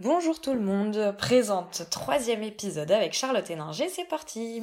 Bonjour tout le monde, présente troisième épisode avec Charlotte Héninger, c'est parti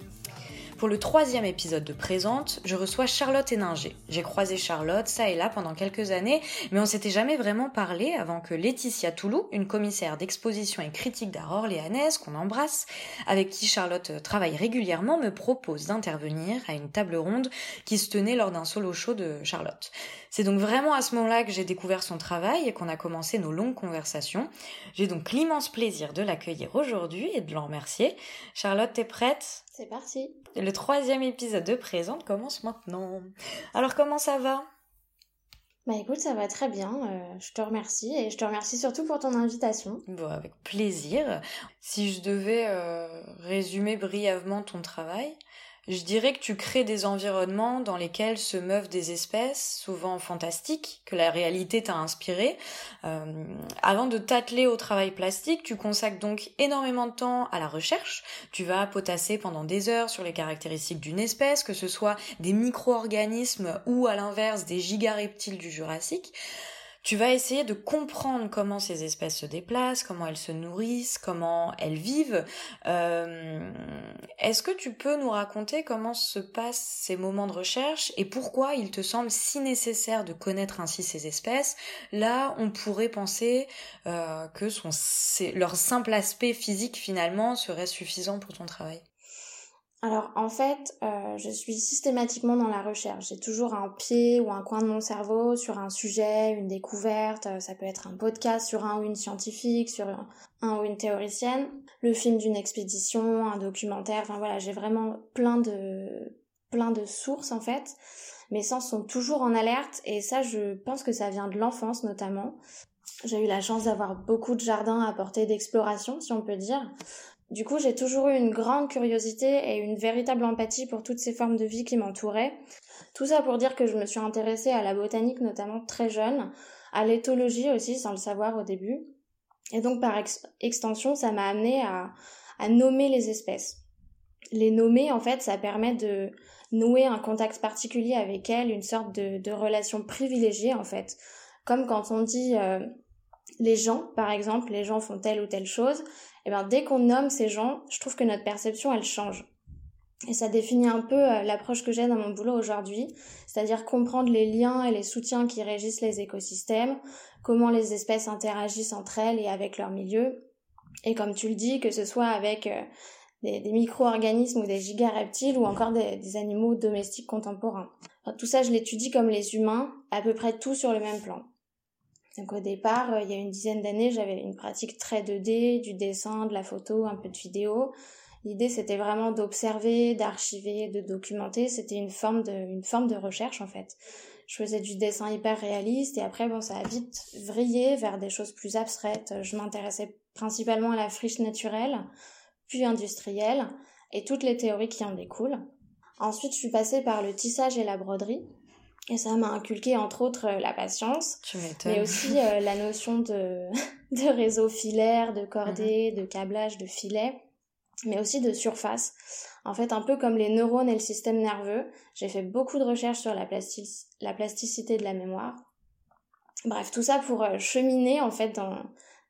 Pour le troisième épisode de Présente, je reçois Charlotte Héninger. J'ai croisé Charlotte ça et là pendant quelques années, mais on s'était jamais vraiment parlé avant que Laetitia Toulou, une commissaire d'exposition et critique d'art orléanaise qu'on embrasse, avec qui Charlotte travaille régulièrement, me propose d'intervenir à une table ronde qui se tenait lors d'un solo show de Charlotte. C'est donc vraiment à ce moment-là que j'ai découvert son travail et qu'on a commencé nos longues conversations. J'ai donc l'immense plaisir de l'accueillir aujourd'hui et de l'en remercier. Charlotte, t'es prête? C'est parti. Le troisième épisode de Présente commence maintenant. Alors comment ça va? Bah écoute, ça va très bien. Euh, je te remercie et je te remercie surtout pour ton invitation. Bon, avec plaisir. Si je devais euh, résumer brièvement ton travail, je dirais que tu crées des environnements dans lesquels se meuvent des espèces, souvent fantastiques, que la réalité t'a inspiré. Euh, avant de t'atteler au travail plastique, tu consacres donc énormément de temps à la recherche. Tu vas potasser pendant des heures sur les caractéristiques d'une espèce, que ce soit des micro-organismes ou à l'inverse des gigareptiles du Jurassique. Tu vas essayer de comprendre comment ces espèces se déplacent, comment elles se nourrissent, comment elles vivent. Euh, Est-ce que tu peux nous raconter comment se passent ces moments de recherche et pourquoi il te semble si nécessaire de connaître ainsi ces espèces? Là, on pourrait penser euh, que leur simple aspect physique finalement serait suffisant pour ton travail. Alors en fait, euh, je suis systématiquement dans la recherche. J'ai toujours un pied ou un coin de mon cerveau sur un sujet, une découverte. Euh, ça peut être un podcast sur un ou une scientifique, sur un, ou une théoricienne, le film d'une expédition, un documentaire. Enfin voilà, j'ai vraiment plein de plein de sources en fait. Mes sens sont toujours en alerte et ça, je pense que ça vient de l'enfance notamment. J'ai eu la chance d'avoir beaucoup de jardins à portée d'exploration, si on peut dire. Du coup, j'ai toujours eu une grande curiosité et une véritable empathie pour toutes ces formes de vie qui m'entouraient. Tout ça pour dire que je me suis intéressée à la botanique notamment très jeune, à l'éthologie aussi sans le savoir au début. Et donc par extension, ça m'a amené à, nommer les espèces. Les nommer, en fait, ça permet de nouer un contact particulier avec elles, une sorte de, de relation privilégiée en fait. Comme quand on dit euh, les gens, par exemple, les gens font telle ou telle chose, et bien dès qu'on nomme ces gens, je trouve que notre perception elle change. Et ça définit un peu euh, l'approche que j'ai dans mon boulot aujourd'hui, c'est-à-dire comprendre les liens et les soutiens qui régissent les écosystèmes, comment les espèces interagissent entre elles et avec leur milieu, et comme tu le dis, que ce soit avec euh, des, micro-organismes ou des gigareptiles ou encore des, animaux domestiques contemporains. Tout ça, je l'étudie comme les humains, à peu près tout sur le même plan. Donc au départ, euh, il y a une dizaine d'années, j'avais une pratique très 2D, du dessin, de la photo, un peu de vidéo. L'idée, c'était vraiment d'observer, d'archiver, de documenter. C'était une forme de, une forme de recherche, en fait. Je faisais du dessin hyper réaliste et après, bon, ça a vite vrillé vers des choses plus abstraites. Je m'intéressais principalement à la friche naturelle, puis industrielle et toutes les théories qui en découlent. Ensuite, je suis passée par le tissage et la broderie. Et ça m'a inculqué entre autres euh, la patience, mais aussi euh, la notion de, de réseau filaire, de cordée, de câblage, de filet, mais aussi de surface. En fait, un peu comme les neurones et le système nerveux, j'ai fait beaucoup de recherches sur la, plastic la plasticité de la mémoire. Bref, tout ça pour euh, cheminer en fait dans,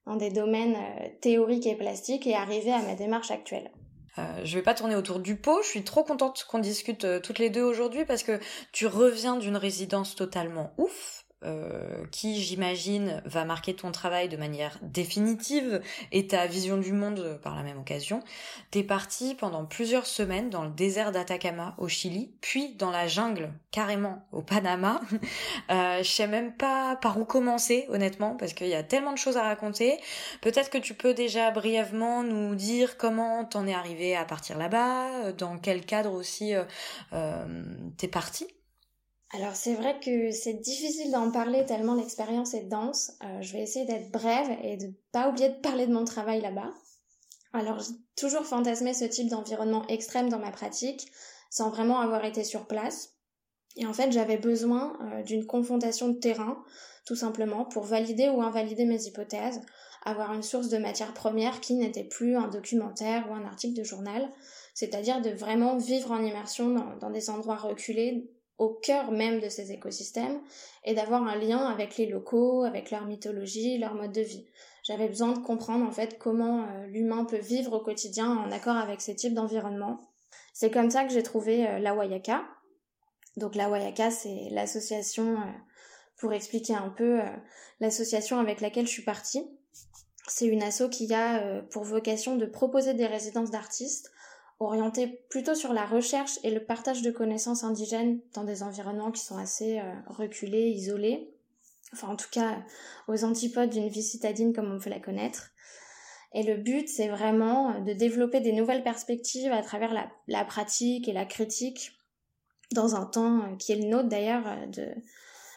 dans des domaines euh, théoriques et plastiques et arriver à ma démarche actuelle. Euh, je vais pas tourner autour du pot. Je suis trop contente qu'on discute euh, toutes les deux aujourd'hui parce que tu reviens d'une résidence totalement ouf. Euh, qui, j'imagine, va marquer ton travail de manière définitive et ta vision du monde par la même occasion. T'es parti pendant plusieurs semaines dans le désert d'Atacama au Chili, puis dans la jungle, carrément au Panama. euh, je sais même pas par où commencer, honnêtement, parce qu'il y a tellement de choses à raconter. Peut-être que tu peux déjà brièvement nous dire comment t'en es arrivé à partir là-bas, dans quel cadre aussi euh, euh t'es parti. Alors c'est vrai que c'est difficile d'en parler tellement l'expérience est dense. Euh, je vais essayer d'être brève et de pas oublier de parler de mon travail là-bas. Alors j'ai toujours fantasmé ce type d'environnement extrême dans ma pratique, sans vraiment avoir été sur place. Et en fait j'avais besoin euh, d'une confrontation de terrain, tout simplement, pour valider ou invalider mes hypothèses, avoir une source de matière première qui n'était plus un documentaire ou un article de journal, c'est-à-dire de vraiment vivre en immersion dans des endroits reculés au cœur même de ces écosystèmes et d'avoir un lien avec les locaux, avec leur mythologie, leur mode de vie. J'avais besoin de comprendre en fait comment euh, l'humain peut vivre au quotidien en accord avec ces types d'environnement. C'est comme ça que j'ai trouvé euh, la Wayaka. Donc la Wayaka, c'est l'association, euh, pour expliquer un peu, l'association avec laquelle je suis partie. C'est une asso qui a pour vocation de proposer des résidences d'artistes orienté plutôt sur la recherche et le partage de connaissances indigènes dans des environnements qui sont assez euh, reculés, isolés, enfin en tout cas aux antipodes d'une vie citadine comme on peut la connaître. Et le but, c'est vraiment de développer des nouvelles perspectives à travers la, pratique et la critique dans un temps euh, qui est le nôtre d'ailleurs euh, de,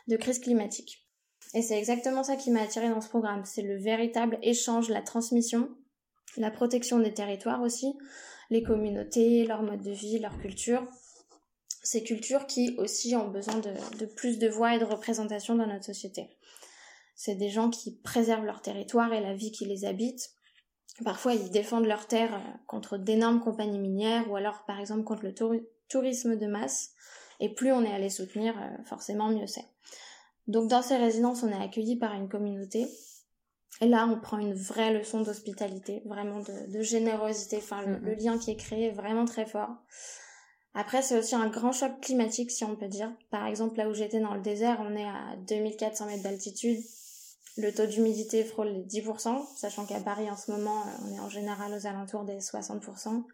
de crise climatique. Et c'est exactement ça qui m'a attiré dans ce programme, c'est le véritable échange, la transmission, la protection des territoires aussi, les communautés, leur mode de vie, leur culture. Ces cultures qui aussi ont besoin de, plus de voix et de représentation dans notre société. C'est des gens qui préservent leur territoire et la vie qui les habite. Parfois, ils défendent leurs terres euh, contre d'énormes compagnies minières ou alors, par exemple, contre le tourisme de masse. Et plus on est à les soutenir, euh, forcément, mieux c'est. Donc, dans ces résidences, on est accueilli par une communauté et là, on prend une vraie leçon d'hospitalité, vraiment de, générosité. Enfin, le, lien qui est créé est vraiment très fort. Après, c'est aussi un grand choc climatique, si on peut dire. Par exemple, là où j'étais dans le désert, on est à 2400 mètres d'altitude. Le taux d'humidité frôle les 10%, sachant qu'à Paris, en ce moment, on est en général aux alentours des 60%.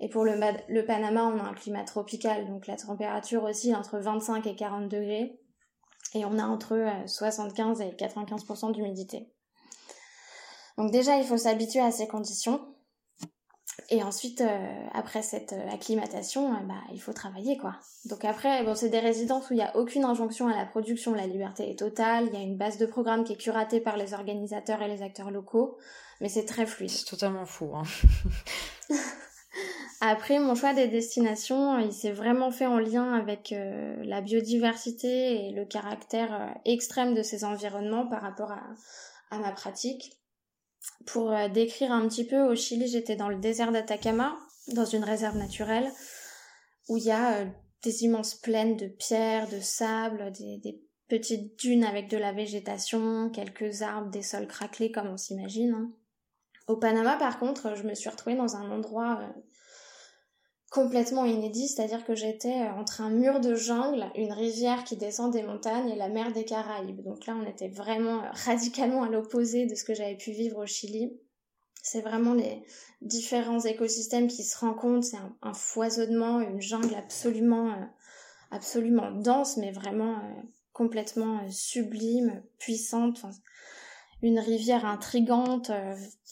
Et pour le, le Panama, on a un climat tropical, donc la température aussi entre 25 et 40 degrés. Et on a entre 75 et 95% d'humidité. Donc déjà, il faut s'habituer à ces conditions. Et ensuite, euh, après cette euh, acclimatation, euh, bah, il faut travailler, quoi. Donc après, bon, c'est des résidences où il n'y a aucune injonction à la production, la liberté est totale, il y a une base de programme qui est curatée par les organisateurs et les acteurs locaux, mais c'est très fluide. C'est totalement fou, hein. Après, mon choix des destinations, il s'est vraiment fait en lien avec la biodiversité et le caractère extrême de ces environnements par rapport à ma pratique. Pour euh, décrire un petit peu, au Chili, j'étais dans le désert d'Atacama, dans une réserve naturelle, où il y a euh, des immenses plaines de pierres, de sable, des, petites dunes avec de la végétation, quelques arbres, des sols craquelés comme on s'imagine. Hein. Au Panama, par contre, je me suis retrouvée dans un endroit euh, complètement inédit, c'est-à-dire que j'étais euh, entre un mur de jungle, une rivière qui descend des montagnes et la mer des Caraïbes. Donc là, on était vraiment euh, radicalement à l'opposé de ce que j'avais pu vivre au Chili. C'est vraiment les différents écosystèmes qui se rencontrent, c'est un, foisonnement, une jungle absolument, euh, absolument dense, mais vraiment complètement sublime, puissante. une rivière intrigante,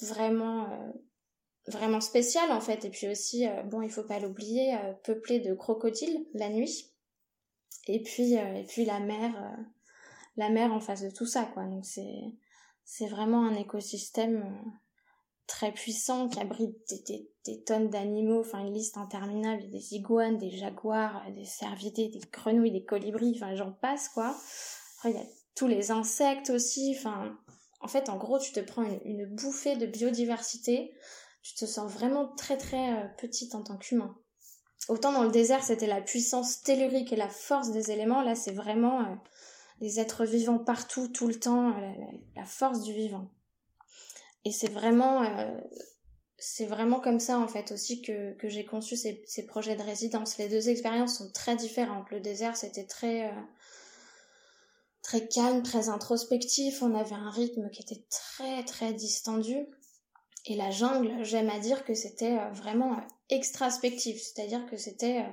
vraiment vraiment spécial en fait. Et puis aussi euh, bon il faut pas l'oublier euh, peuplé de crocodiles la nuit. Et puis euh, et puis la mer la mer en face de tout ça quoi. Donc c'est c'est vraiment un écosystème très puissant qui abrite des, tonnes d'animaux. Enfin une liste interminable. Des iguanes des jaguars des cervidés des grenouilles des colibris. Enfin j'en passe quoi. Après il y a tous les insectes aussi. Enfin en fait en gros tu te prends une bouffée de biodiversité tu te sens vraiment très très euh, petite en tant qu'humain. Autant dans le désert, c'était la puissance tellurique et la force des éléments, là c'est vraiment euh, les êtres vivants partout, tout le temps, euh, la, force du vivant. Et c'est vraiment, c'est vraiment comme ça en fait aussi que, j'ai conçu ces, ces, projets de résidence. Les deux expériences sont très différentes. Le désert, c'était très très calme, très introspectif. On avait un rythme qui était très très distendu. Et la jungle, j'aime à dire que c'était euh, vraiment extraspectif, c'est-à-dire que c'était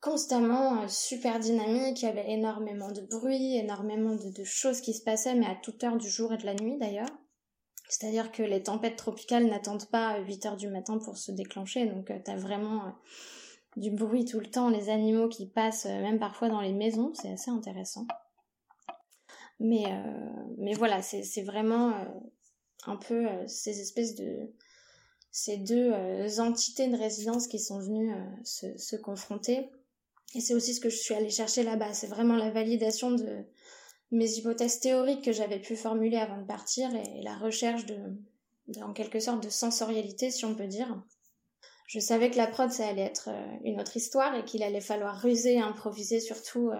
constamment super dynamique, il y avait énormément de bruit, énormément de, choses qui se passaient, mais à toute heure du jour et de la nuit d'ailleurs. C'est-à-dire que les tempêtes tropicales n'attendent pas 8 heures du matin pour se déclencher, donc tu t'as vraiment du bruit tout le temps, les animaux qui passent euh, même parfois dans les maisons, c'est assez intéressant. Mais, euh, mais voilà, c'est vraiment euh, un peu ces espèces de... ces deux entités de résidence qui sont venues se, se, confronter. Et c'est aussi ce que je suis allée chercher là-bas, c'est vraiment la validation de mes hypothèses théoriques que j'avais pu formuler avant de partir et, la recherche de, en quelque sorte, de sensorialité, si on peut dire. Je savais que la prod, ça allait être euh, une autre histoire et qu'il allait falloir ruser, improviser surtout euh,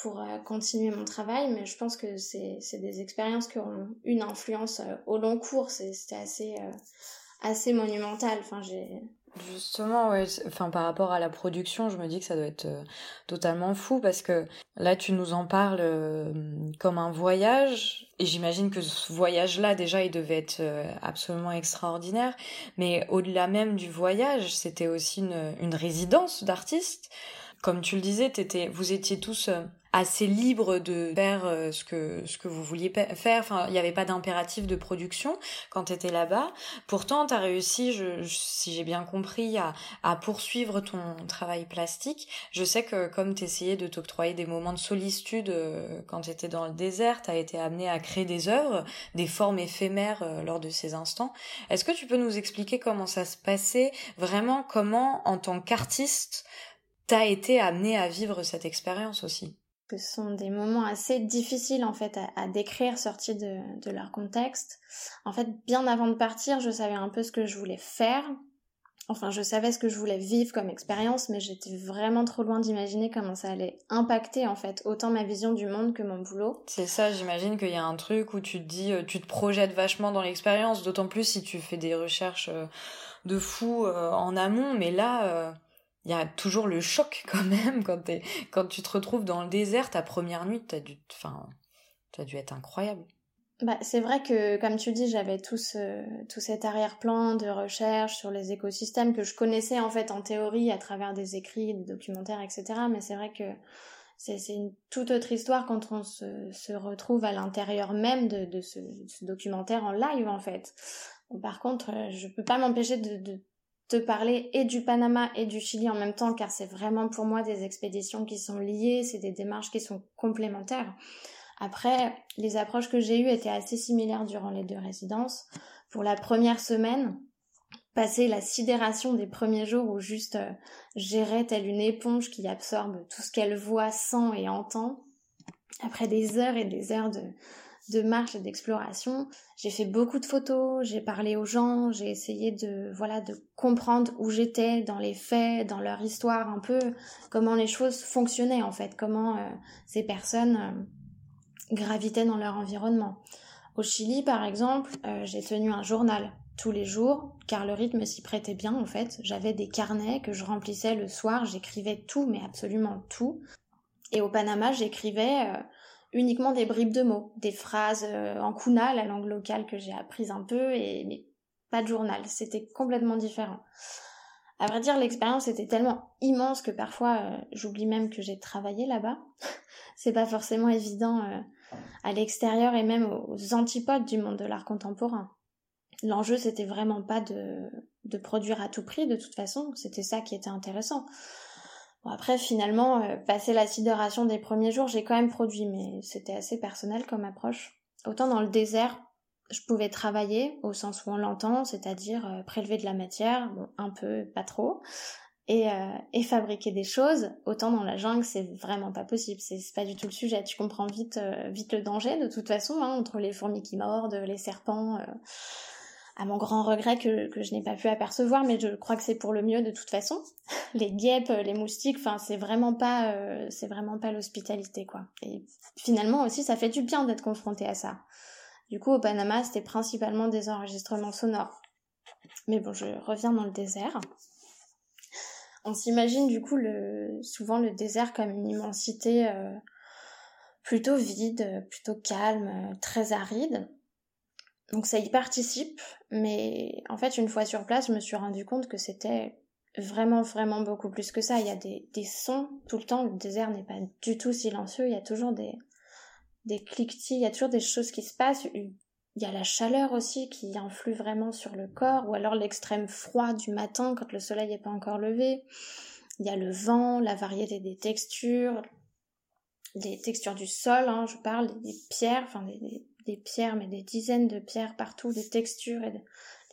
pour euh, continuer mon travail, mais je pense que c'est des expériences qui auront une influence au long cours. C'était assez, assez monumental. Enfin, Justement, ouais. Enfin, par rapport à la production, je me dis que ça doit être totalement fou parce que là, tu nous en parles comme un voyage. Et j'imagine que ce voyage-là, déjà, il devait être absolument extraordinaire. Mais au-delà même du voyage, c'était aussi une, une résidence d'artistes. Comme tu le disais, t'étais, vous étiez tous assez libre de faire euh, ce que ce que vous vouliez faire. Enfin, il n'y avait pas d'impératif de production quand tu étais là-bas. Pourtant, tu as réussi, je, si j'ai bien compris, à, à poursuivre ton travail plastique. Je sais que comme tu essayais de t'octroyer des moments de solitude euh, quand tu étais dans le désert, tu as été amené à créer des œuvres, des formes éphémères euh, lors de ces instants. Est-ce que tu peux nous expliquer comment ça se passait, vraiment comment en tant qu'artiste, t'as été amené à vivre cette expérience aussi ce sont des moments assez difficiles en fait à, décrire sortis de, de, leur contexte. En fait, bien avant de partir, je savais un peu ce que je voulais faire. Enfin, je savais ce que je voulais vivre comme expérience, mais j'étais vraiment trop loin d'imaginer comment ça allait impacter en fait autant ma vision du monde que mon boulot. C'est ça, j'imagine qu'il y a un truc où tu te dis, euh, tu te projettes vachement dans l'expérience, d'autant plus si tu fais des recherches euh, de fou euh, en amont, mais là il y a toujours le choc quand même quand, tu te retrouves dans le désert ta première nuit t'as dû enfin as dû être incroyable bah, c'est vrai que, comme tu dis, j'avais tout, ce, tout cet arrière-plan de recherche sur les écosystèmes que je connaissais en fait en théorie à travers des écrits, des documentaires, etc. Mais c'est vrai que c'est une toute autre histoire quand on se, se retrouve à l'intérieur même de, ce, documentaire en live en fait. par contre, je peux pas m'empêcher de te parler et du Panama et du Chili en même temps car c'est vraiment pour moi des expéditions qui sont liées, c'est des démarches qui sont complémentaires. Après, les approches que j'ai eues étaient assez similaires durant les deux résidences. Pour la première semaine, passer la sidération des premiers jours où juste euh, gérer telle une éponge qui absorbe tout ce qu'elle voit, sent et entend, après des heures et des heures de, de marche et d'exploration. J'ai fait beaucoup de photos, j'ai parlé aux gens, j'ai essayé de voilà de comprendre où j'étais dans les faits, dans leur histoire un peu, comment les choses fonctionnaient en fait, comment euh, ces personnes euh, gravitaient dans leur environnement. Au Chili par exemple, euh, j'ai tenu un journal tous les jours car le rythme s'y prêtait bien en fait. J'avais des carnets que je remplissais le soir, j'écrivais tout mais absolument tout. Et au Panama, j'écrivais uniquement des bribes de mots, des phrases euh, en kuna, la langue locale que j'ai apprise un peu, et pas de journal. C'était complètement différent. À vrai dire, l'expérience était tellement immense que parfois euh, j'oublie même que j'ai travaillé là-bas. C'est pas forcément évident euh, à l'extérieur et même aux antipodes du monde de l'art contemporain. L'enjeu c'était vraiment pas de, de produire à tout prix de toute façon, c'était ça qui était intéressant après, finalement, euh, passer la sidération des premiers jours, j'ai quand même produit, mais c'était assez personnel comme approche. Autant dans le désert, je pouvais travailler au sens où on l'entend, c'est-à-dire euh, prélever de la matière, bon, un peu, pas trop, et, euh, et fabriquer des choses. Autant dans la jungle, c'est vraiment pas possible, c'est pas du tout le sujet. Tu comprends vite, vite le danger de toute façon, hein, entre les fourmis qui mordent, les serpents à mon grand regret que, je n'ai pas pu apercevoir, mais je crois que c'est pour le mieux de toute façon. les guêpes, les moustiques, enfin c'est vraiment pas, euh, c'est vraiment pas l'hospitalité quoi. Et finalement aussi, ça fait du bien d'être confronté à ça. Du coup, au Panama, c'était principalement des enregistrements sonores. Mais bon, je reviens dans le désert. On s'imagine du coup le, souvent le désert comme une immensité. Euh, plutôt vide, plutôt calme, très aride. Donc ça y participe, mais en fait une fois sur place, je me suis rendu compte que c'était vraiment vraiment beaucoup plus que ça. Il y a des, sons tout le temps, le désert n'est pas du tout silencieux, il y a toujours des, des cliquetis, il y a toujours des choses qui se passent. Il y a la chaleur aussi qui influe vraiment sur le corps, ou alors l'extrême froid du matin quand le soleil n'est pas encore levé. Il y a le vent, la variété des textures, des textures du sol, hein, je parle des pierres, enfin des pierres, mais des dizaines de pierres partout, des textures et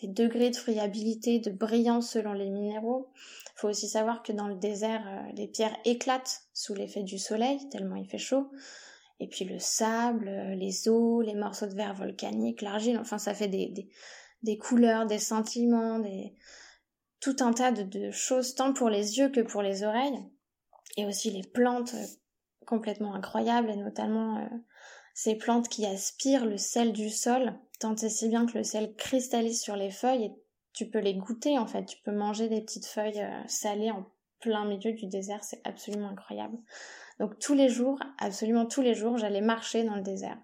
des degrés de friabilité, de brillance selon les minéraux. Il faut aussi savoir que dans le désert, euh, les pierres éclatent sous l'effet du soleil, tellement il fait chaud. Et puis le sable, euh, les eaux, les morceaux de verre volcanique, l'argile, enfin ça fait des, des, des, couleurs, des sentiments, des... tout un tas de, de, choses tant pour les yeux que pour les oreilles. Et aussi les plantes euh, complètement incroyables, et notamment ces plantes qui aspirent le sel du sol, tant et si bien que le sel cristallise sur les feuilles et tu peux les goûter en fait, tu peux manger des petites feuilles euh, salées en plein milieu du désert, c'est absolument incroyable. Donc tous les jours, absolument tous les jours, j'allais marcher dans le désert.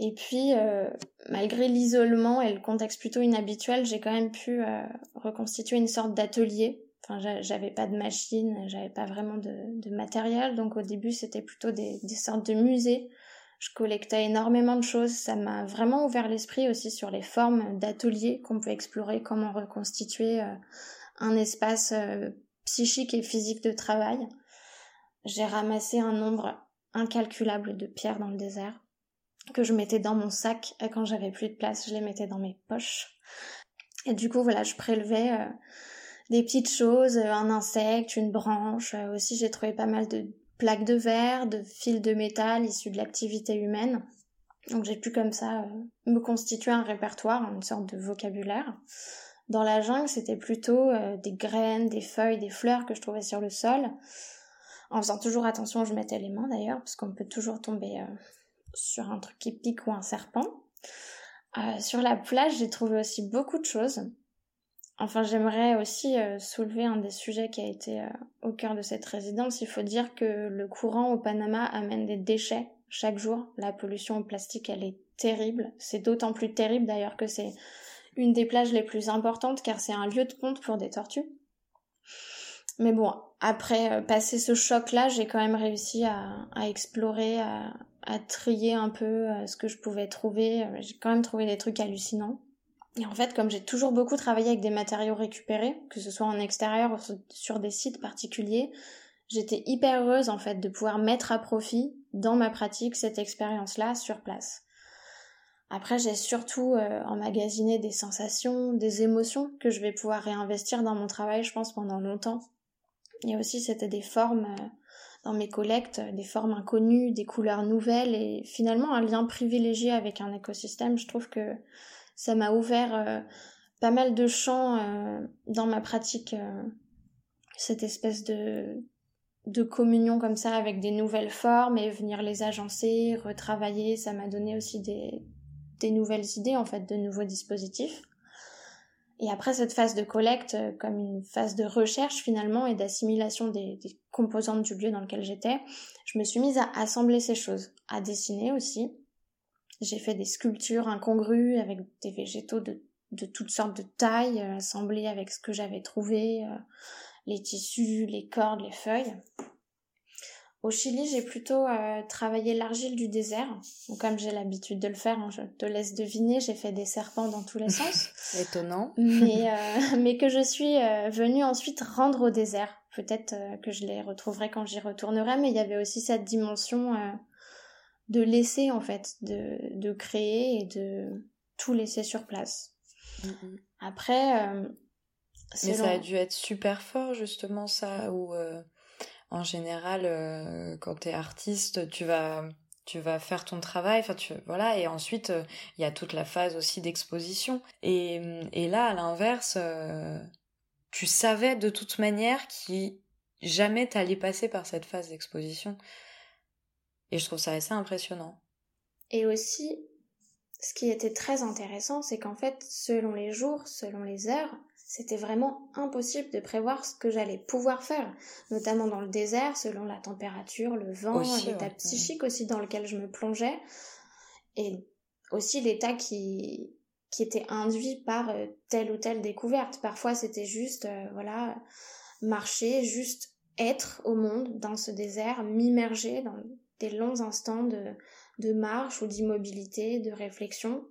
Et puis, euh, malgré l'isolement et le contexte plutôt inhabituel, j'ai quand même pu euh, reconstituer une sorte d'atelier Enfin, j'avais pas de machine, j'avais pas vraiment de, matériel, donc au début c'était plutôt des, sortes de musées. Je collectais énormément de choses, ça m'a vraiment ouvert l'esprit aussi sur les formes d'ateliers qu'on peut explorer, comment reconstituer euh, un espace euh, psychique et physique de travail. J'ai ramassé un nombre incalculable de pierres dans le désert que je mettais dans mon sac et quand j'avais plus de place, je les mettais dans mes poches. Et du coup, voilà, je prélevais euh, des petites choses, euh, un insecte, une branche. Euh, aussi, j'ai trouvé pas mal de plaques de verre, de fils de métal issus de l'activité humaine. Donc j'ai pu comme ça euh, me constituer un répertoire, une sorte de vocabulaire. Dans la jungle, c'était plutôt des graines, des feuilles, des fleurs que je trouvais sur le sol. En faisant toujours attention je mettais les mains d'ailleurs, parce qu'on peut toujours tomber sur un truc qui pique ou un serpent. sur la plage, j'ai trouvé aussi beaucoup de choses. Enfin, j'aimerais aussi euh, soulever un des sujets qui a été euh, au cœur de cette résidence. Il faut dire que le courant au Panama amène des déchets chaque jour. La pollution au plastique, elle est terrible. C'est d'autant plus terrible d'ailleurs que c'est une des plages les plus importantes car c'est un lieu de ponte pour des tortues. Mais bon, après euh, passer ce choc-là, j'ai quand même réussi à, explorer, à, à, trier un peu ce que je pouvais trouver. J'ai quand même trouvé des trucs hallucinants. Et en fait, comme j'ai toujours beaucoup travaillé avec des matériaux récupérés, que ce soit en extérieur ou sur des sites particuliers, j'étais hyper heureuse en fait de pouvoir mettre à profit dans ma pratique cette expérience-là sur place. Après, j'ai surtout euh, emmagasiné des sensations, des émotions que je vais pouvoir réinvestir dans mon travail, je pense, pendant longtemps. Et aussi, c'était des formes euh, dans mes collectes, des formes inconnues, des couleurs nouvelles et finalement un lien privilégié avec un écosystème. Je trouve que ça m'a ouvert euh, pas mal de champs euh, dans ma pratique, euh, cette espèce de, communion comme ça avec des nouvelles formes et venir les agencer, retravailler, ça m'a donné aussi des, nouvelles idées en fait, de nouveaux dispositifs. Et après cette phase de collecte, comme une phase de recherche finalement et d'assimilation des, composantes du lieu dans lequel j'étais, je me suis mise à assembler ces choses, à dessiner aussi, j'ai fait des sculptures incongrues avec des végétaux de, de toutes sortes de tailles, euh, assemblés avec ce que j'avais trouvé, euh, les tissus, les cordes, les feuilles. Au Chili, j'ai plutôt euh, travaillé l'argile du désert. Donc, comme j'ai l'habitude de le faire, hein, je te laisse deviner, j'ai fait des serpents dans tous les sens. Étonnant. mais, mais que je suis venue ensuite rendre au désert. Peut-être que je les retrouverai quand j'y retournerai, mais il y avait aussi cette dimension de laisser en fait, de, de créer et de tout laisser sur place. Mm-hmm. Après, euh, mais ça a dû être super fort justement ça, où euh, en général, euh, quand t'es artiste, tu vas tu vas faire ton travail, enfin tu voilà, et ensuite il y a toute la phase aussi d'exposition. Et, et là, à l'inverse, tu savais de toute manière qui jamais t'allais passer par cette phase d'exposition. Et je trouve ça assez impressionnant. Et aussi, ce qui était très intéressant, c'est qu'en fait, selon les jours, selon les heures, c'était vraiment impossible de prévoir ce que j'allais pouvoir faire, notamment dans le désert, selon la température, le vent, l'état psychique aussi dans lequel je me plongeais, et aussi l'état qui, qui était induit par euh, telle ou telle découverte. Parfois, c'était juste, euh, voilà, marcher, juste être au monde dans ce désert, m'immerger dans des longs instants de, marche ou d'immobilité, de réflexion.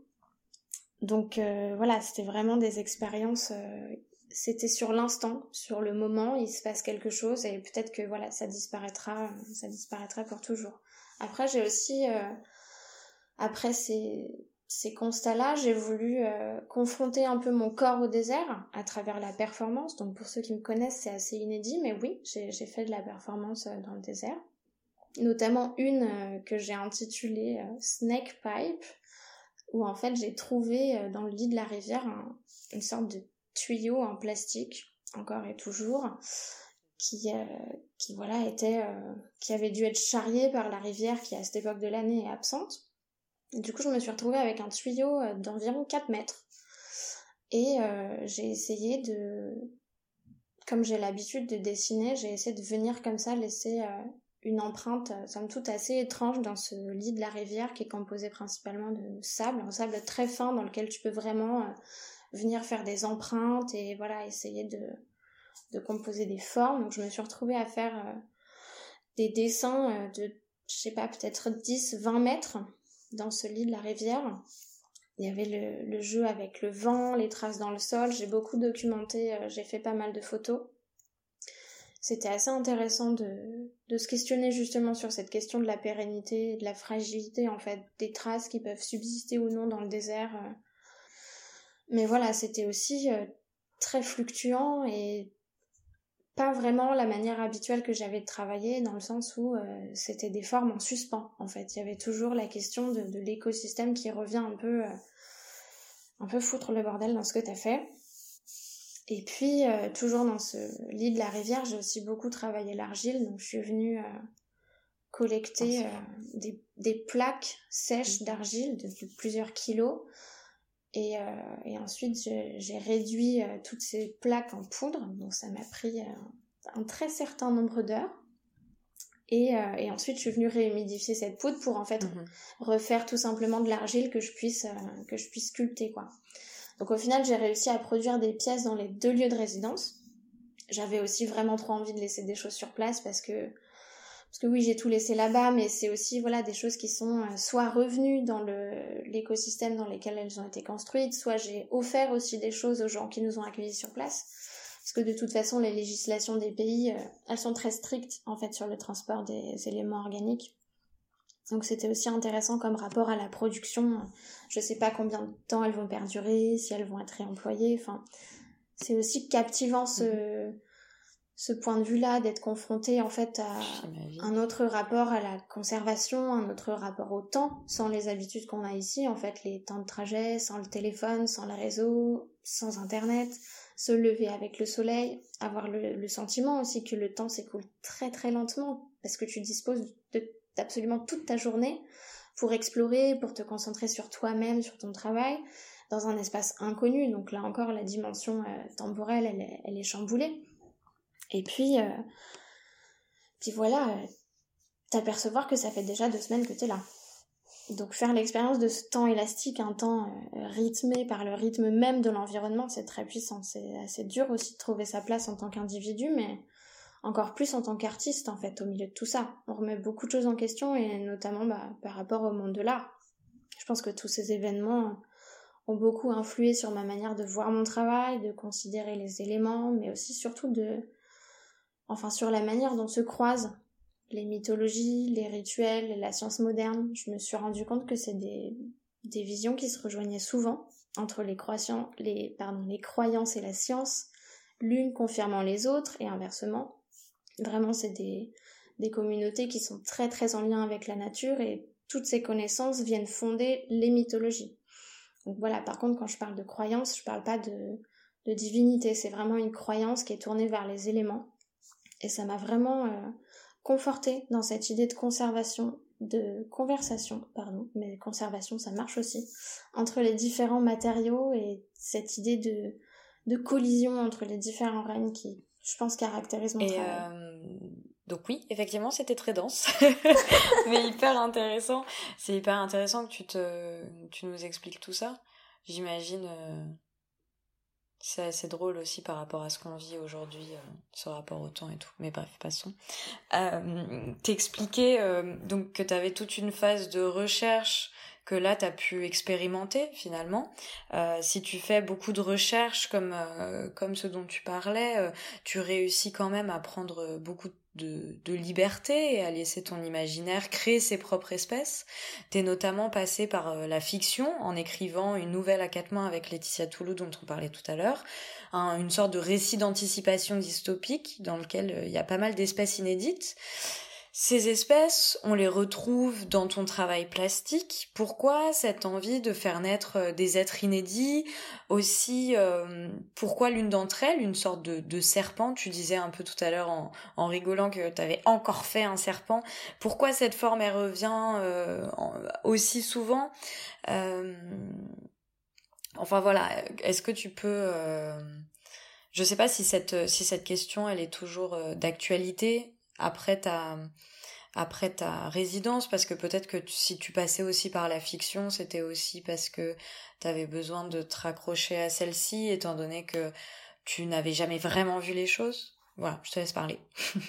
Donc euh, voilà, c'était vraiment des expériences. Euh, c'était sur l'instant, sur le moment, il se passe quelque chose et peut-être que voilà, ça disparaîtra, ça disparaîtra pour toujours. Après, j'ai aussi, euh, après ces, ces constats-là, j'ai voulu confronter un peu mon corps au désert à travers la performance. Donc pour ceux qui me connaissent, c'est assez inédit, mais oui, j'ai fait de la performance dans le désert. Notamment une que j'ai intitulée Snake Pipe où en fait j'ai trouvé euh, dans le lit de la rivière une sorte de tuyau en plastique, encore et toujours, qui, euh, voilà était, euh, qui avait dû être charrié par la rivière qui à cette époque de l'année est absente. du coup je me suis retrouvée avec un tuyau d'environ 4 mètres. Et j'ai essayé de, comme j'ai l'habitude de dessiner, j'ai essayé de venir comme ça laisser une empreinte, euh, somme toute, assez étrange dans ce lit de la rivière qui est composé principalement de sable, un sable très fin dans lequel tu peux vraiment euh, venir faire des empreintes et voilà, essayer de, composer des formes. Je me suis retrouvée à faire euh, des dessins de, je sais pas, peut-être 10, 20 mètres dans ce lit de la rivière. Il y avait le jeu avec le vent, les traces dans le sol. J'ai beaucoup documenté, j'ai fait pas mal de photos c'était assez intéressant de, se questionner justement sur cette question de la pérennité de la fragilité en fait des traces qui peuvent subsister ou non dans le désert. Euh. Mais voilà, c'était aussi euh, très fluctuant et pas vraiment la manière habituelle que j'avais de travailler dans le sens où euh, c'était des formes en suspens en fait. Il y avait toujours la question de, de l'écosystème qui revient un peu un peu foutre le bordel dans ce que t'as fait. Et puis, euh, toujours dans ce lit de la rivière, j'ai aussi beaucoup travaillé l'argile, donc je suis venue euh, collecter euh, des, des, plaques sèches mmh. d'argile de, plusieurs kilos. Et, et ensuite, j'ai réduit toutes ces plaques en poudre, donc ça m'a pris un très certain nombre d'heures. Et, et, ensuite, je suis venue réhumidifier cette poudre pour en fait mmh refaire tout simplement de l'argile que je puisse que je puisse sculpter quoi. Donc au final, j'ai réussi à produire des pièces dans les deux lieux de résidence. J'avais aussi vraiment trop envie de laisser des choses sur place parce que parce que oui, j'ai tout laissé là-bas, mais c'est aussi voilà des choses qui sont euh, soit revenues dans le l'écosystème dans lequel elles ont été construites, soit j'ai offert aussi des choses aux gens qui nous ont accueillis sur place. Parce que de toute façon, les législations des pays, euh, elles sont très strictes en fait sur le transport des éléments organiques. Donc c'était aussi intéressant comme rapport à la production. Je sais pas combien de temps elles vont perdurer, si elles vont être réemployées. Enfin, c'est aussi captivant ce, mhm. ce point de vue-là, d'être confronté en fait à un autre rapport à la conservation, un autre rapport au temps, sans les habitudes qu'on a ici, en fait, les temps de trajet, sans le téléphone, sans le réseau, sans internet, se lever avec le soleil, avoir le, le sentiment aussi que le temps s'écoule très très lentement, parce que tu disposes de absolument toute ta journée pour explorer, pour te concentrer sur toi-même, sur ton travail, dans un espace inconnu. Donc là encore, la dimension euh, temporelle, elle est, chamboulée. Et puis, euh, puis voilà, euh, t'apercevoir que ça fait déjà deux semaines que t'es là. Donc faire l'expérience de ce temps élastique, un temps rythmé par le rythme même de l'environnement, c'est très puissant. C'est assez dur aussi de trouver sa place en tant qu'individu, mais encore plus en tant qu'artiste en fait au milieu de tout ça. On remet beaucoup de choses en question et notamment bah, par rapport au monde de l'art. Je pense que tous ces événements ont beaucoup influé sur ma manière de voir mon travail, de considérer les éléments, mais aussi surtout enfin sur la manière dont se croisent les mythologies, les rituels la science moderne. Je me suis rendu compte que c'est des, visions qui se rejoignaient souvent entre les croyances et la science, l'une confirmant les autres et inversement. Vraiment, c'est des, des communautés qui sont très très en lien avec la nature et toutes ces connaissances viennent fonder les mythologies. Donc voilà, par contre, quand je parle de croyance, je parle pas de, de divinité, c'est vraiment une croyance qui est tournée vers les éléments. Et ça m'a vraiment euh, conforté dans cette idée de conservation, de conversation, pardon, mais conservation ça marche aussi, entre les différents matériaux et cette idée de de collision entre les différents règnes qui, je pense, caractérisent mon travail. Donc oui, effectivement, c'était très dense, mais hyper intéressant. C'est hyper intéressant que tu te, tu nous expliques tout ça. J'imagine, euh, c'est assez drôle aussi par rapport à ce qu'on vit aujourd'hui, euh, ce rapport au temps et tout. Mais bref, passons. Euh, T'expliquais euh, donc que tu avais toute une phase de recherche que là tu as pu expérimenter finalement. Euh, si tu fais beaucoup de recherches comme euh, comme ce dont tu parlais, euh, tu réussis quand même à prendre beaucoup de, de, liberté et à laisser ton imaginaire créer ses propres espèces. T'es notamment passé par la fiction en écrivant une nouvelle à quatre mains avec Laetitia Toulou dont on parlait tout à l'heure, une sorte de récit d'anticipation dystopique dans lequel il y a pas mal d'espèces inédites. Ces espèces, on les retrouve dans ton travail plastique. Pourquoi cette envie de faire naître euh, des êtres inédits? Aussi, euh, pourquoi l'une d'entre elles, une sorte de, serpent? Tu disais un peu tout à l'heure en, rigolant que tu avais encore fait un serpent. Pourquoi cette forme, revient euh, aussi souvent? Enfin voilà, est-ce que tu peux... Je sais pas si cette, si cette question, elle est toujours d'actualité? Après ta après ta résidence parce que peut-être que si tu passais aussi par la fiction c'était aussi parce que tu avais besoin de te raccrocher à celle-ci étant donné que tu n'avais jamais vraiment vu les choses. Voilà je te laisse parler.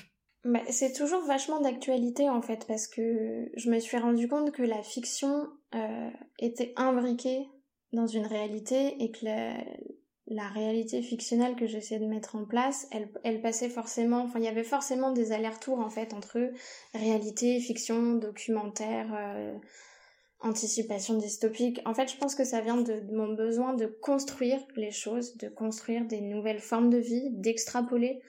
Bah, c'est toujours vachement d'actualité en fait parce que je me suis rendu compte que la fiction euh, était imbriquée dans une réalité et que la, la réalité fictionnelle que j'essayais de mettre en place, elle, elle passait forcément, enfin il y avait forcément des allers-retours en fait entre réalité, fiction, documentaire, euh, anticipation dystopique. En fait, je pense que ça vient de, mon besoin de construire les choses, de construire des nouvelles formes de vie, d'extrapoler.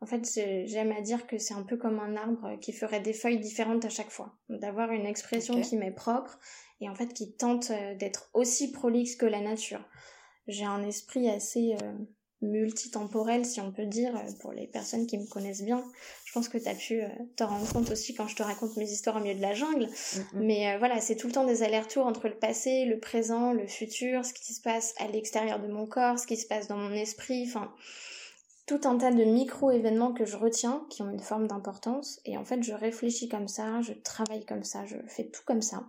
En fait, j'aime à dire que c'est un peu comme un arbre qui ferait des feuilles différentes à chaque fois, d'avoir une expression qui m'est propre et en fait qui tente euh, d'être aussi prolixe que la nature j'ai un esprit assez euh, multitemporel, si on peut dire, euh, pour les personnes qui me connaissent bien. Je pense que tu as pu euh, te rendre compte aussi quand je te raconte mes histoires au milieu de la jungle. Mais voilà, c'est tout le temps des allers-retours entre le passé, le présent, le futur, ce qui se passe à l'extérieur de mon corps, ce qui se passe dans mon esprit, enfin tout un tas de micro-événements que je retiens, qui ont une forme d'importance, et en fait je réfléchis comme ça, je travaille comme ça, je fais tout comme ça.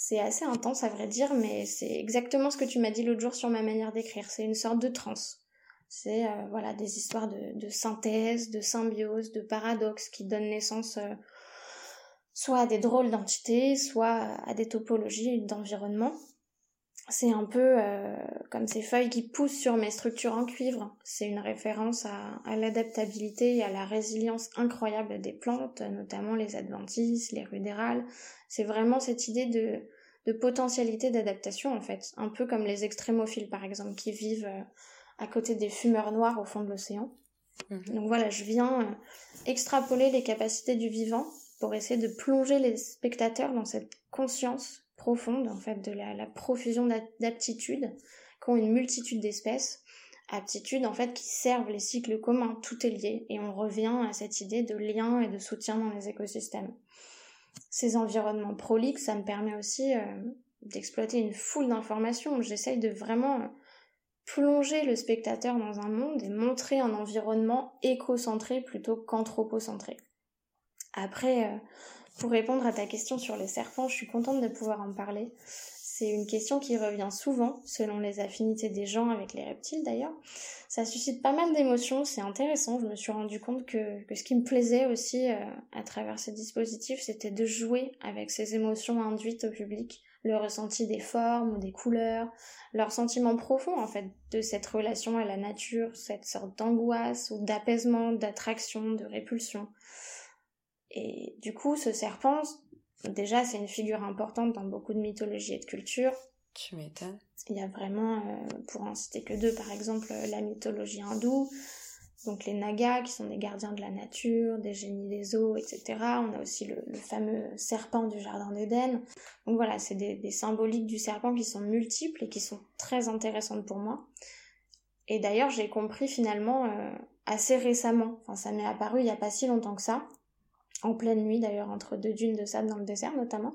C'est assez intense à vrai dire, mais c'est exactement ce que tu m'as dit l'autre jour sur ma manière d'écrire. C'est une sorte de transe. C'est euh, voilà des histoires de, synthèse, de symbiose, de paradoxe qui donnent naissance euh, soit à des drôles d'entités, soit à des topologies d'environnement. C'est un peu euh, comme ces feuilles qui poussent sur mes structures en cuivre. C'est une référence à, à l'adaptabilité et à la résilience incroyable des plantes, notamment les adventices, les rudérales, c'est vraiment cette idée de, de potentialité d'adaptation en fait, un peu comme les extrémophiles par exemple qui vivent euh, à côté des fumeurs noirs au fond de l'océan. Mhm. Donc voilà, je viens euh, extrapoler les capacités du vivant pour essayer de plonger les spectateurs dans cette conscience profonde en fait de la, profusion d'aptitudes qu'ont une multitude d'espèces aptitudes en fait qui servent les cycles communs, tout est lié et on revient à cette idée de lien et de soutien dans les écosystèmes ces environnements prolixes, ça me permet aussi euh, d'exploiter une foule d'informations. J'essaye de vraiment plonger le spectateur dans un monde et montrer un environnement écocentré plutôt qu'anthropocentré. Après, euh, pour répondre à ta question sur les serpents, je suis contente de pouvoir en parler. C'est une question qui revient souvent, selon les affinités des gens avec les reptiles d'ailleurs. Ça suscite pas mal d'émotions, c'est intéressant. Je me suis rendu compte que, ce qui me plaisait aussi euh, à travers ces dispositifs, c'était de jouer avec ces émotions induites au public, le ressenti des formes ou des couleurs, leur sentiment profond en fait de cette relation à la nature, cette sorte d'angoisse ou d'apaisement, d'attraction, de répulsion. Et du coup, ce serpent, Déjà, c'est une figure importante dans beaucoup de mythologies et de cultures. Tu m'étonnes. Il y a vraiment, euh, pour en citer que deux, par exemple, la mythologie hindoue, donc les Nagas, qui sont des gardiens de la nature, des génies des eaux, etc. On a aussi le, fameux serpent du Jardin d'Éden. Donc voilà, c'est des, symboliques du serpent qui sont multiples et qui sont très intéressantes pour moi. Et d'ailleurs, j'ai compris finalement euh, assez récemment, enfin ça m'est apparu il n'y a pas si longtemps que ça, en pleine nuit d'ailleurs, entre deux dunes de sable dans le désert notamment,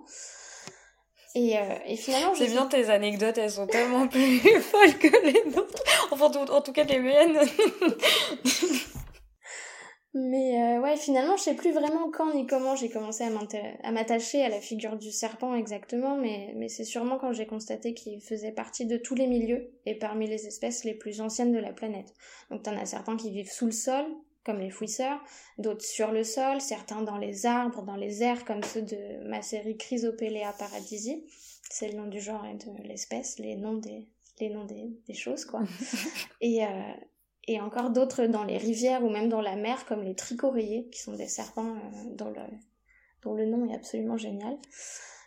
Et, euh, et finalement, c'est bien tes anecdotes, elles sont tellement plus folles que les nôtres. Enfin, en tout cas, les miennes. Mais euh, ouais, finalement, je sais plus vraiment quand ni comment j'ai commencé à m'attacher à la figure du serpent exactement, mais, mais c'est sûrement quand j'ai constaté qu'il faisait partie de tous les milieux et parmi les espèces les plus anciennes de la planète. Donc t'en as certains qui vivent sous le sol, comme les fouisseurs, d'autres sur le sol, certains dans les arbres, dans les airs, comme ceux de ma série Chrysopelea paradisi. C'est le nom du genre et de l'espèce, les noms des, les noms des, des choses, quoi. et, euh, et encore d'autres dans les rivières ou même dans la mer, comme les tricoréiers, qui sont des serpents euh, dont, le, dont le nom est absolument génial.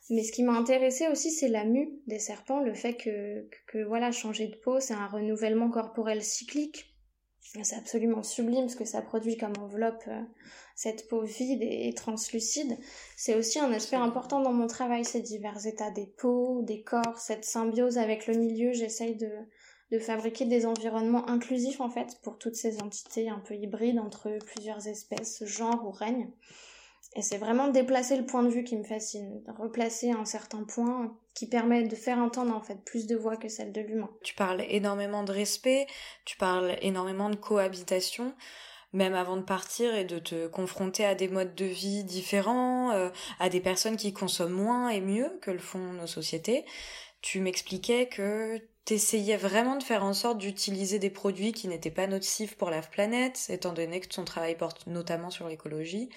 Mais ce qui m'a intéressé aussi, c'est la mue des serpents, le fait que, que, voilà, changer de peau, c'est un renouvellement corporel cyclique. C'est absolument sublime ce que ça produit comme enveloppe, euh, cette peau vide et, et translucide. C'est aussi un aspect important dans mon travail, ces divers états des peaux, des corps, cette symbiose avec le milieu. J'essaye de, de fabriquer des environnements inclusifs en fait pour toutes ces entités un peu hybrides entre plusieurs espèces, genres ou règnes. Et c'est vraiment déplacer le point de vue qui me fascine, replacer un certain point qui permet de faire entendre en fait plus de voix que celle de l'humain. Tu parles énormément de respect, tu parles énormément de cohabitation même avant de partir et de te confronter à des modes de vie différents, euh, à des personnes qui consomment moins et mieux que le font nos sociétés. Tu m'expliquais que t'essayais vraiment de faire en sorte d'utiliser des produits qui n'étaient pas nocifs pour la planète, étant donné que ton travail porte notamment sur l'écologie.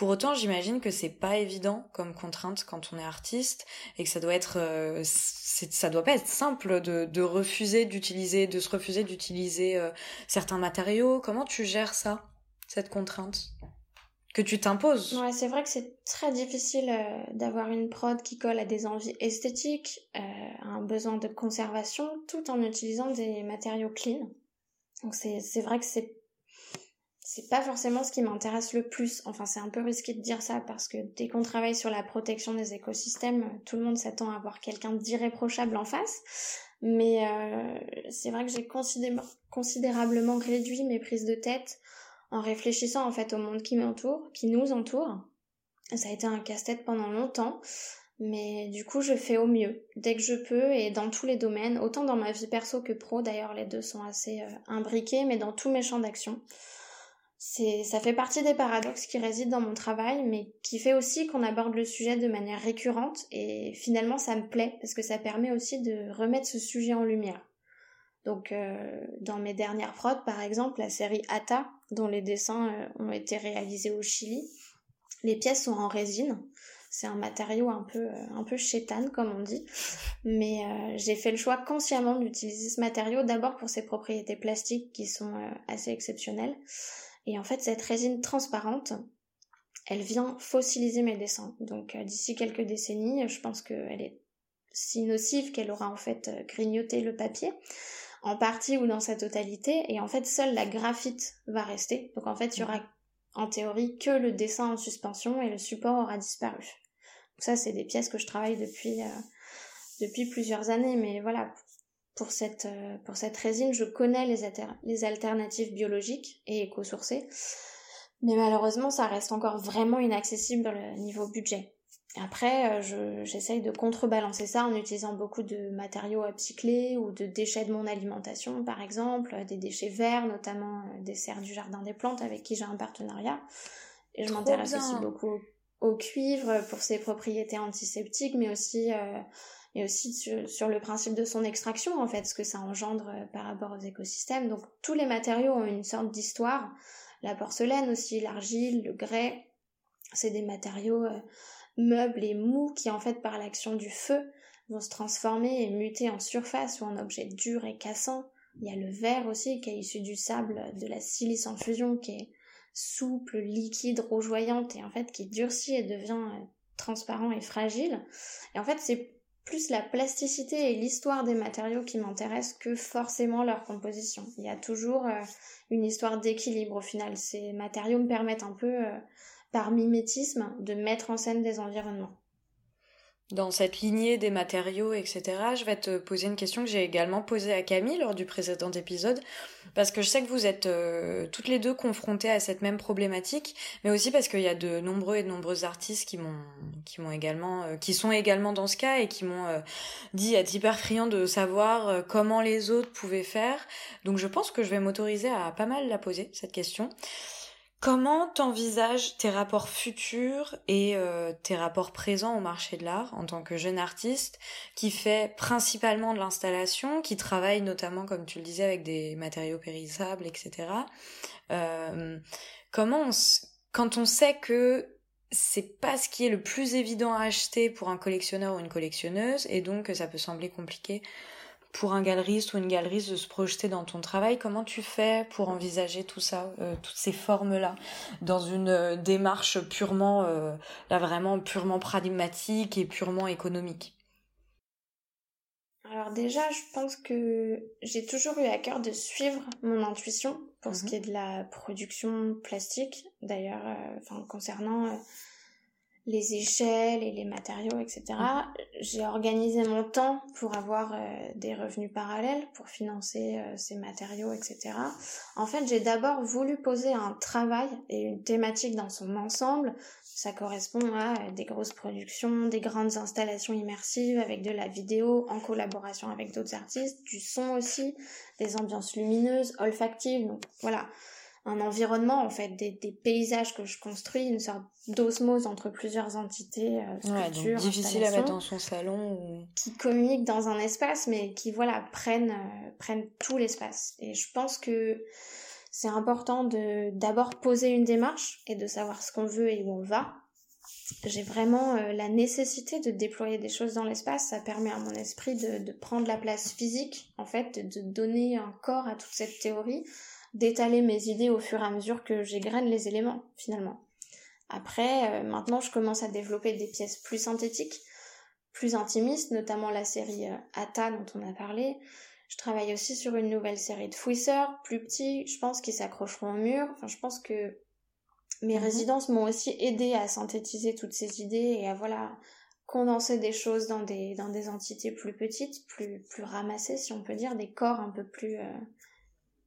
Pour autant, j'imagine que c'est pas évident comme contrainte quand on est artiste et que ça doit être, euh, ça doit pas être simple de, refuser d'utiliser, de se refuser d'utiliser euh, certains matériaux. Comment tu gères ça, cette contrainte que tu t'imposes? C'est vrai que c'est très difficile euh, d'avoir une prod qui colle à des envies esthétiques, euh, à un besoin de conservation, tout en utilisant des matériaux clean. Donc c'est vrai que c'est c'est pas forcément ce qui m'intéresse le plus. Enfin, c'est un peu risqué de dire ça parce que dès qu'on travaille sur la protection des écosystèmes, tout le monde s'attend à avoir quelqu'un d'irréprochable en face. Mais euh, c'est vrai que j'ai considérablement réduit mes prises de tête en réfléchissant en fait au monde qui m'entoure, qui nous entoure. Ça a été un casse-tête pendant longtemps, mais du coup je fais au mieux dès que je peux et dans tous les domaines, autant dans ma vie perso que pro. D'ailleurs les deux sont assez euh, imbriqués, mais dans tous mes champs d'action. Ça fait partie des paradoxes qui résident dans mon travail, mais qui fait aussi qu'on aborde le sujet de manière récurrente et finalement ça me plaît parce que ça permet aussi de remettre ce sujet en lumière. Donc euh, dans mes dernières prods, par exemple, la série Ata, dont les dessins euh, ont été réalisés au Chili, les pièces sont en résine. C'est un matériau un peu euh, un peu chétane comme on dit, mais j'ai fait le choix consciemment d'utiliser ce matériau d'abord pour ses propriétés plastiques qui sont assez exceptionnelles. Et en fait, cette résine transparente, elle vient fossiliser mes dessins. Donc d'ici quelques décennies, je pense qu'elle est si nocive qu'elle aura en fait grignoté le papier en partie ou dans sa totalité, et en fait seule la graphite va rester. Donc en fait il y aura en théorie que le dessin en suspension et le support aura disparu. Donc ça c'est des pièces que je travaille depuis, euh, depuis plusieurs années, mais voilà, pour cette, euh, pour cette résine, je connais les, les alternatives biologiques et éco-sourcées, mais malheureusement ça reste encore vraiment inaccessible dans le niveau budget. Après, euh, j'essaye de contrebalancer ça en utilisant beaucoup de matériaux upcyclés ou de déchets de mon alimentation, par exemple, des déchets verts, notamment euh, des serres du jardin des plantes avec qui j'ai un partenariat. Et je m'intéresse aussi beaucoup au cuivre pour ses propriétés antiseptiques, mais aussi, euh, mais aussi sur, le principe de son extraction, en fait, ce que ça engendre par rapport aux écosystèmes. Donc tous les matériaux ont une sorte d'histoire. La porcelaine aussi, l'argile, le grès, c'est des matériaux meubles et mous qui en fait par l'action du feu vont se transformer et muter en surface ou en objet dur et cassant. Il y a le verre aussi qui est issu du sable de la silice en fusion qui est souple, liquide, rougeoyante et en fait qui durcit et devient euh, transparent et fragile. Et en fait c'est plus la plasticité et l'histoire des matériaux qui m'intéressent que forcément leur composition. Il y a toujours euh, une histoire d'équilibre au final. Ces matériaux me permettent un peu euh, par mimétisme, de mettre en scène des environnements. Dans cette lignée des matériaux, etc., je vais te poser une question que j'ai également posée à Camille lors du précédent épisode, parce que je sais que vous êtes euh, toutes les deux confrontées à cette même problématique, mais aussi parce qu'il y a de nombreux et de nombreux artistes qui m'ont, qui m'ont également, euh, qui sont également dans ce cas et qui m'ont euh, dit être hyper friands de savoir comment les autres pouvaient faire. Donc je pense que je vais m'autoriser à pas mal la poser cette question. Comment t'envisages tes rapports futurs et euh, tes rapports présents au marché de l'art en tant que jeune artiste qui fait principalement de l'installation, qui travaille notamment, comme tu le disais, avec des matériaux périssables, etc. Euh, comment, quand on sait que c'est pas ce qui est le plus évident à acheter pour un collectionneur ou une collectionneuse et donc ça peut sembler compliqué pour un galeriste ou une galeriste de se projeter dans ton travail Comment tu fais pour envisager tout ça, euh, toutes ces formes-là, dans une euh, démarche purement, euh, là vraiment purement pragmatique et purement économique? Alors déjà, je pense que j'ai toujours eu à cœur de suivre mon intuition pour ce mhm. qui est de la production plastique. D'ailleurs, enfin concernant les échelles et les matériaux, etc. Mhm. J'ai organisé mon temps pour avoir euh, des revenus parallèles, pour financer euh, ces matériaux, etc. En fait, j'ai d'abord voulu poser un travail et une thématique dans son ensemble. Ça correspond à des grosses productions, des grandes installations immersives avec de la vidéo en collaboration avec d'autres artistes, du son aussi, des ambiances lumineuses, olfactives. Donc voilà, un environnement en fait des, des, paysages que je construis une sorte d'osmose entre plusieurs entités euh, difficile à mettre dans son salon ou... qui communiquent dans un espace mais qui voilà prennent euh, prennent tout l'espace et je pense que c'est important de d'abord poser une démarche et de savoir ce qu'on veut et où on va j'ai vraiment euh, la nécessité de déployer des choses dans l'espace. Ça permet à mon esprit de, de, prendre la place physique, en fait, de donner un corps à toute cette théorie d'étaler mes idées au fur et à mesure que j'égrène les éléments finalement. Après, euh, maintenant je commence à développer des pièces plus synthétiques, plus intimistes, notamment la série euh, Ata dont on a parlé. Je travaille aussi sur une nouvelle série de fouisseurs, plus petits, je pense, qui s'accrocheront au mur. Enfin, je pense que mes mhm. résidences m'ont aussi aidé à synthétiser toutes ces idées et à voilà condenser des choses dans des dans des entités plus petites, plus plus ramassées si on peut dire, des corps un peu plus euh,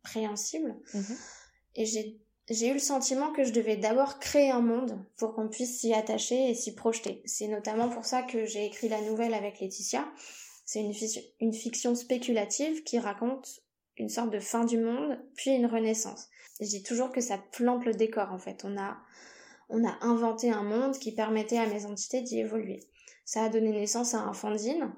préhensible. Mhm. Et j'ai j'ai eu le sentiment que je devais d'abord créer un monde pour qu'on puisse s'y attacher et s'y projeter. C'est notamment pour ça que j'ai écrit la nouvelle avec Laetitia. C'est une, fiction spéculative qui raconte une sorte de fin du monde, puis une renaissance. Je dis toujours que ça plante le décor en fait. On a, on a inventé un monde qui permettait à mes entités d'y évoluer. Ça a donné naissance à un fanzine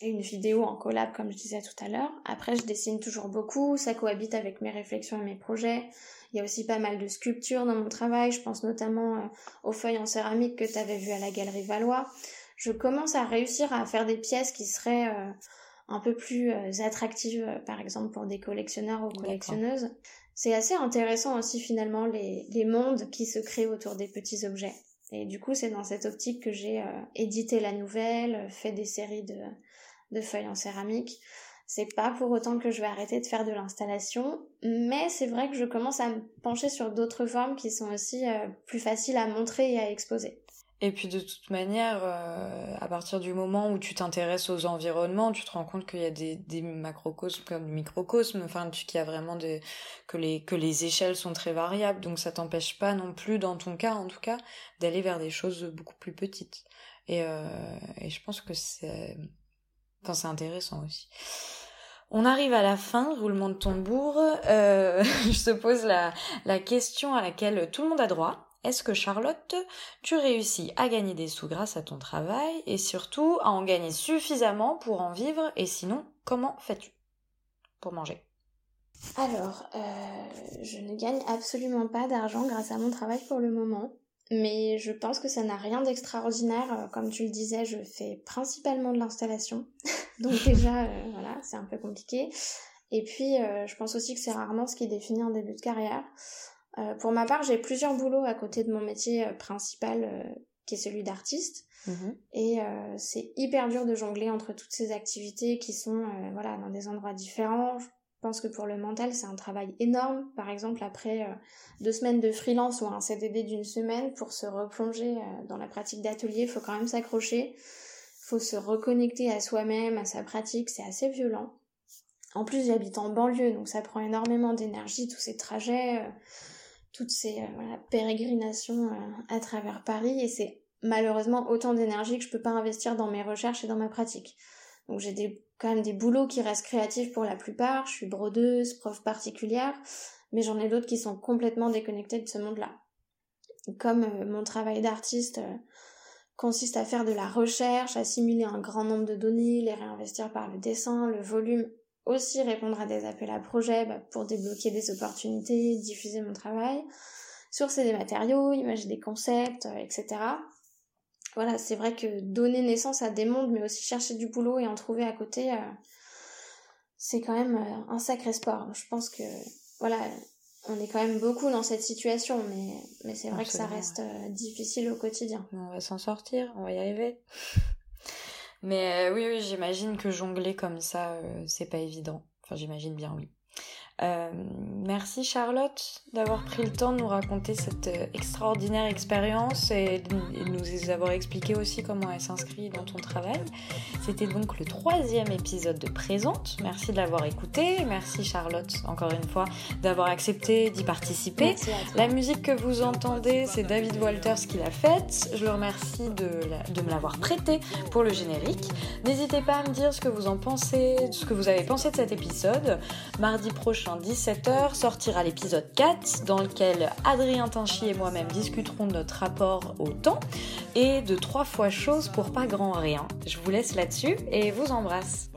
et une vidéo en collab comme je disais tout à l'heure. Après je dessine toujours beaucoup, ça cohabite avec mes réflexions et mes projets. Il y a aussi pas mal de sculptures dans mon travail, je pense notamment euh, aux feuilles en céramique que tu avais vues à la galerie Valois. Je commence à réussir à faire des pièces qui seraient euh, un peu plus euh, attractives par exemple pour des collectionneurs ou collectionneuses. C'est assez intéressant aussi finalement les, les mondes qui se créent autour des petits objets. Et du coup, c'est dans cette optique que j'ai édité la nouvelle, fait des séries de, de feuilles en céramique. C'est pas pour autant que je vais arrêter de faire de l'installation, mais c'est vrai que je commence à me pencher sur d'autres formes qui sont aussi euh, plus faciles à montrer et à exposer. Et puis de toute manière, euh, à partir du moment où tu t'intéresses aux environnements, tu te rends compte qu'il y a des, macrocosmes comme des microcosmes, enfin qu'il y a vraiment que les que les échelles sont très variables, donc ça t'empêche pas non plus, dans ton cas en tout cas, d'aller vers des choses beaucoup plus petites. Et, euh, et je pense que c'est Enfin, c'est intéressant aussi. On arrive à la fin, roulement de tambour. Euh, je te pose la, question à laquelle tout le monde a droit. Est-ce que Charlotte, tu réussis à gagner des sous grâce à ton travail et surtout à en gagner suffisamment pour en vivre? Et sinon, comment fais-tu pour manger? Alors, euh, je ne gagne absolument pas d'argent grâce à mon travail pour le moment. Mais je pense que ça n'a rien d'extraordinaire. Euh, comme tu le disais, je fais principalement de l'installation. Donc déjà, euh, voilà, c'est un peu compliqué. Et puis, euh, je pense aussi que c'est rarement ce qui définit un début de carrière. pour ma part, j'ai plusieurs boulots à côté de mon métier principal, qui est celui d'artiste. Mhm. Et c'est hyper dur de jongler entre toutes ces activités qui sont voilà dans des endroits différents. Je pense que pour le mental, c'est un travail énorme. Par exemple, après euh, deux semaines de freelance ou un CDD d'une semaine, pour se replonger euh, dans la pratique d'atelier, il faut quand même s'accrocher. faut se reconnecter à soi-même, à sa pratique, c'est assez violent. En plus, j'habite en banlieue, donc ça prend énormément d'énergie, tous ces trajets, euh, toutes ces pérégrinations à travers Paris, et c'est malheureusement autant d'énergie que je peux pas investir dans mes recherches et dans ma pratique. Donc j'ai des, quand même des boulots qui restent créatifs pour la plupart, je suis brodeuse, prof particulière, mais j'en ai d'autres qui sont complètement déconnectés de ce monde-là. Comme mon travail d'artiste consiste à faire de la recherche, assimiler un grand nombre de données, les réinvestir par le dessin, le volume, aussi répondre à des appels à projets bah, pour débloquer des opportunités, diffuser mon travail, sourcer des matériaux, imaginer des concepts, euh, etc. Voilà, c'est vrai que donner naissance à des mondes, mais aussi chercher du boulot et en trouver à côté, euh, c'est quand même euh, un sacré sport. Je pense que, voilà, on est quand même beaucoup dans cette situation, mais, mais c'est vrai que ça reste difficile au quotidien. On va s'en sortir, on va y arriver. Mais euh, oui, oui, j'imagine que jongler comme ça, euh, c'est pas évident. Enfin, j'imagine bien, oui. Euh, merci Charlotte d'avoir pris le temps de nous raconter cette euh, extraordinaire expérience et de nous avoir expliqué aussi comment elle s'inscrit dans ton travail. C'était donc le troisième épisode de Présente. Merci de l'avoir écouté. Merci Charlotte, encore une fois, d'avoir accepté d'y participer. La musique que vous entendez, c'est David Walters qui l'a faite. Je le remercie de, de me l'avoir prêté pour le générique. N'hésitez pas à me dire ce que vous en pensez, ce que vous avez pensé de cet épisode. Mardi prochain, 17h, sortira l'épisode 4 dans lequel Adrien Tinchy et moi-même discuterons de notre rapport au temps et de trois fois chose pour pas grand rien. Je vous laisse là-dessus et vous embrasse.